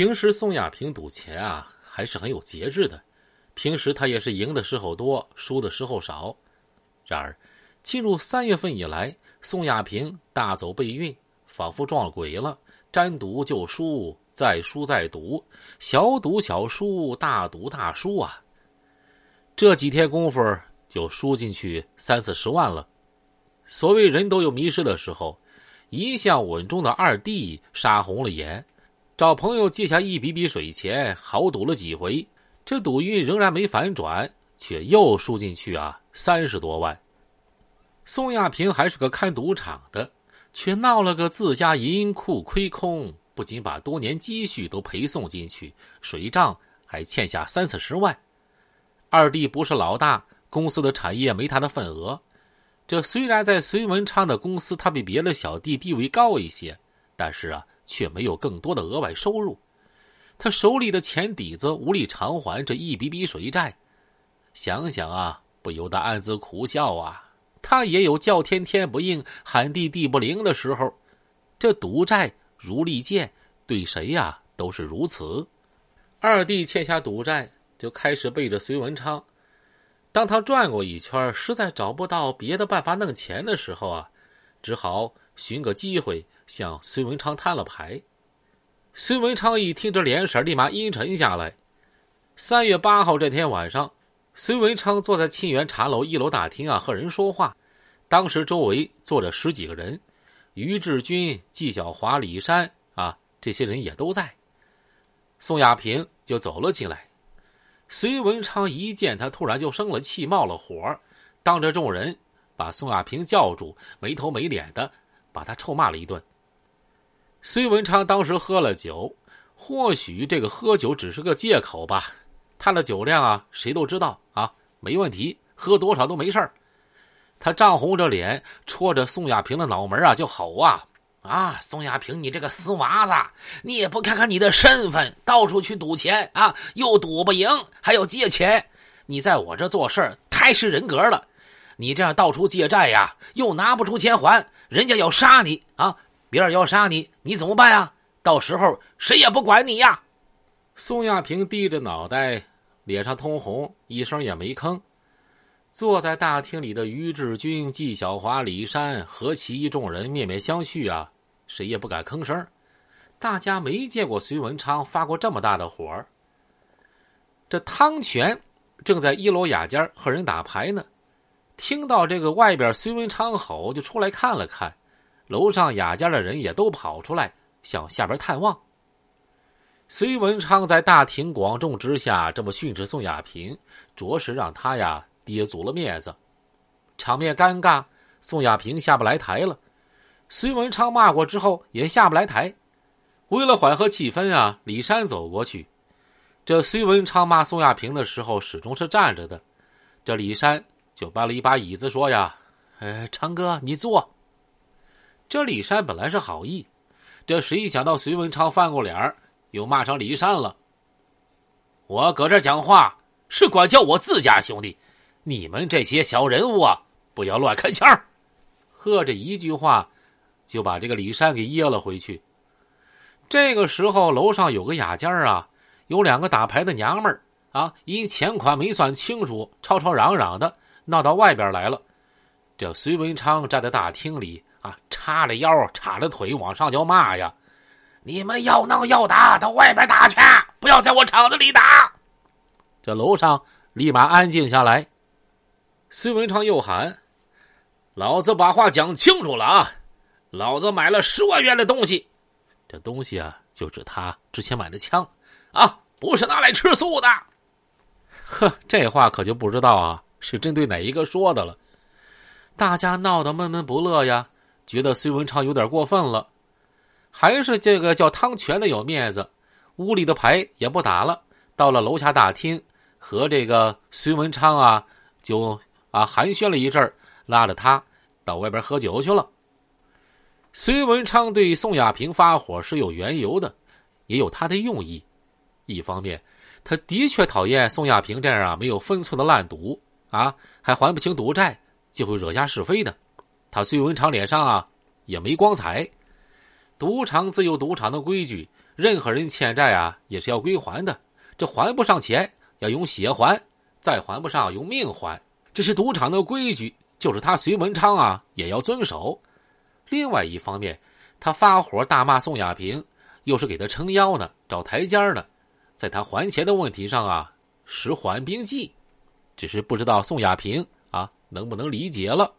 平时宋亚平赌钱啊，还是很有节制的。平时他也是赢的时候多，输的时候少。然而，进入三月份以来，宋亚平大走背运，仿佛撞了鬼了。沾赌就输，再输再赌，小赌小输，大赌大输啊！这几天功夫就输进去三四十万了。所谓人都有迷失的时候，一向稳重的二弟杀红了眼，找朋友借下一笔笔水钱，豪赌了几回。这赌运仍然没反转，却又输进去啊三十多万。宋亚平还是个看赌场的。却闹了个自家银库亏空，不仅把多年积蓄都赔送进去，水账还欠下三四十万。二弟不是老大，公司的产业没他的份额。这虽然在隋文昌的公司，他比别的小弟地位高一些，但是啊，却没有更多的额外收入。他手里的钱底子无力偿还这一笔笔水债，想想啊，不由得暗自苦笑啊。他也有叫天天不应、喊地地不灵的时候，这赌债如利剑，对谁呀都是如此。二弟欠下赌债，就开始背着隋文昌。当他转过一圈，实在找不到别的办法弄钱的时候啊，只好寻个机会向隋文昌摊了牌。隋文昌一听，这脸色立马阴沉下来。三月八号这天晚上。隋文昌坐在沁园茶楼一楼大厅啊，和人说话。当时周围坐着十几个人，于志军、纪晓华、李山啊，这些人也都在。宋亚平就走了进来。隋文昌一见他，突然就生了气，冒了火，当着众人把宋亚平叫住，没头没脸的把他臭骂了一顿。孙文昌当时喝了酒，或许这个喝酒只是个借口吧。他的酒量啊，谁都知道啊，没问题，喝多少都没事儿。他涨红着脸，戳着宋亚平的脑门啊，就吼啊啊！宋亚平，你这个死娃子，你也不看看你的身份，到处去赌钱啊，又赌不赢，还要借钱。你在我这做事太失人格了。你这样到处借债呀，又拿不出钱还，人家要杀你啊！别人要杀你，你怎么办呀？到时候谁也不管你呀！宋亚平低着脑袋。脸上通红，一声也没吭。坐在大厅里的于志军、纪晓华、李山和其一众人面面相觑啊，谁也不敢吭声。大家没见过隋文昌发过这么大的火。这汤泉正在一楼雅间和人打牌呢，听到这个外边隋文昌吼，就出来看了看。楼上雅间的人也都跑出来向下边探望。隋文昌在大庭广众之下这么训斥宋亚平，着实让他呀跌足了面子，场面尴尬。宋亚平下不来台了，隋文昌骂过之后也下不来台。为了缓和气氛啊，李山走过去。这隋文昌骂宋亚平的时候始终是站着的，这李山就搬了一把椅子说呀：“哎，昌哥你坐。”这李山本来是好意，这谁想到隋文昌翻过脸儿。又骂上李山了。我搁这讲话是管教我自家兄弟，你们这些小人物啊，不要乱开枪！呵这一句话，就把这个李山给噎了回去。这个时候，楼上有个雅间啊，有两个打牌的娘们儿啊，因钱款没算清楚，吵吵嚷嚷的，闹到外边来了。这隋文昌站在大厅里啊，叉着腰，叉着腿往上就骂呀。你们要闹要打，到外边打去，不要在我厂子里打。这楼上立马安静下来。孙文昌又喊：“老子把话讲清楚了啊！老子买了十万元的东西，这东西啊，就是他之前买的枪啊，不是拿来吃素的。”呵，这话可就不知道啊，是针对哪一个说的了。大家闹得闷闷不乐呀，觉得孙文昌有点过分了。还是这个叫汤泉的有面子，屋里的牌也不打了，到了楼下大厅，和这个隋文昌啊，就啊寒暄了一阵拉着他到外边喝酒去了。隋文昌对宋亚平发火是有缘由的，也有他的用意。一方面，他的确讨厌宋亚平这样啊没有分寸的烂赌啊，还还不清赌债，就会惹下是非的。他隋文昌脸上啊也没光彩。赌场自有赌场的规矩，任何人欠债啊也是要归还的。这还不上钱，要用血还；再还不上，用命还。这是赌场的规矩，就是他隋文昌啊也要遵守。另外一方面，他发火大骂宋亚平，又是给他撑腰呢，找台阶呢，在他还钱的问题上啊使缓兵计，只是不知道宋亚平啊能不能理解了。